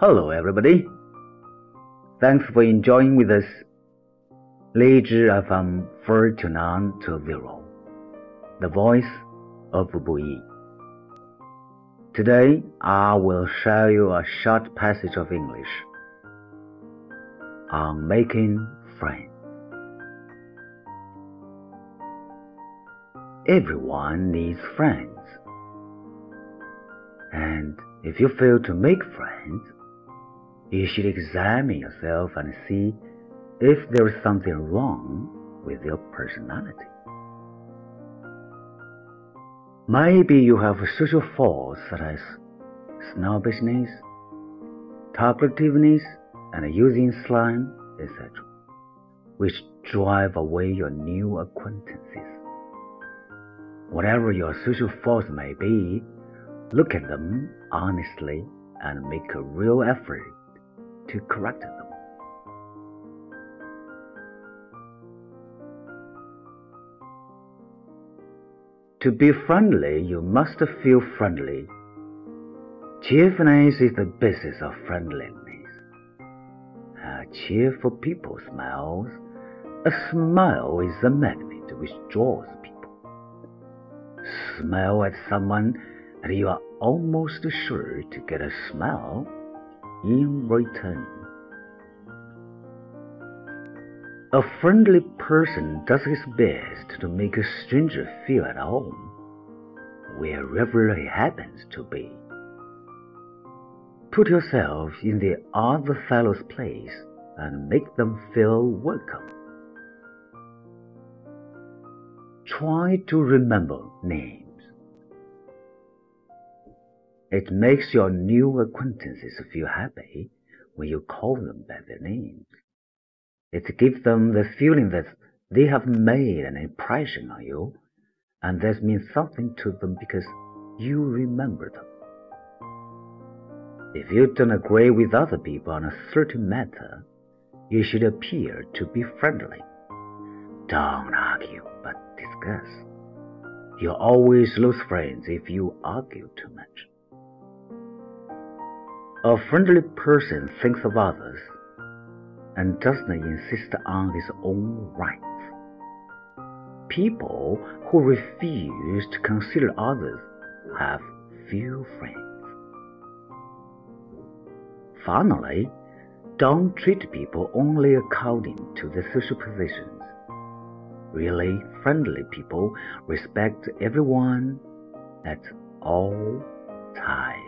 Hello, everybody. Thanks for enjoying with us. 荔枝 FM 42920, the voice of Buyi. Today, I will show you a short passage of English on making friends. Everyone needs friends. And if you fail to make friends, you should examine yourself and see if there is something wrong with your personality. Maybe you have social faults such as snobbishness, talkativeness, and using slang, etc., which drive away your new acquaintances. Whatever your social faults may be, look at them honestly and make a real effort to correct them. To be friendly, you must feel friendly. Cheerfulness is the basis of friendliness. A cheerful people smiles. A smile is a magnet which draws people. Smile at someone, and you are almost sure to get a smile in return. A friendly person does his best to make a stranger feel at home, wherever he happens to be. Put yourself in the other fellow's place and make them feel welcome. Try to remember names. It makes your new acquaintances feel happy when you call them by their names. It gives them the feeling that they have made an impression on you, and that means something to them because you remember them. If you don't agree with other people on a certain matter, you should appear to be friendly. Don't argue, but discuss. You always lose friends if you argue too much. A friendly person thinks of others and doesn't insist on his own rights. People who refuse to consider others have few friends. Finally, don't treat people only according to their social positions. Really friendly people respect everyone at all times.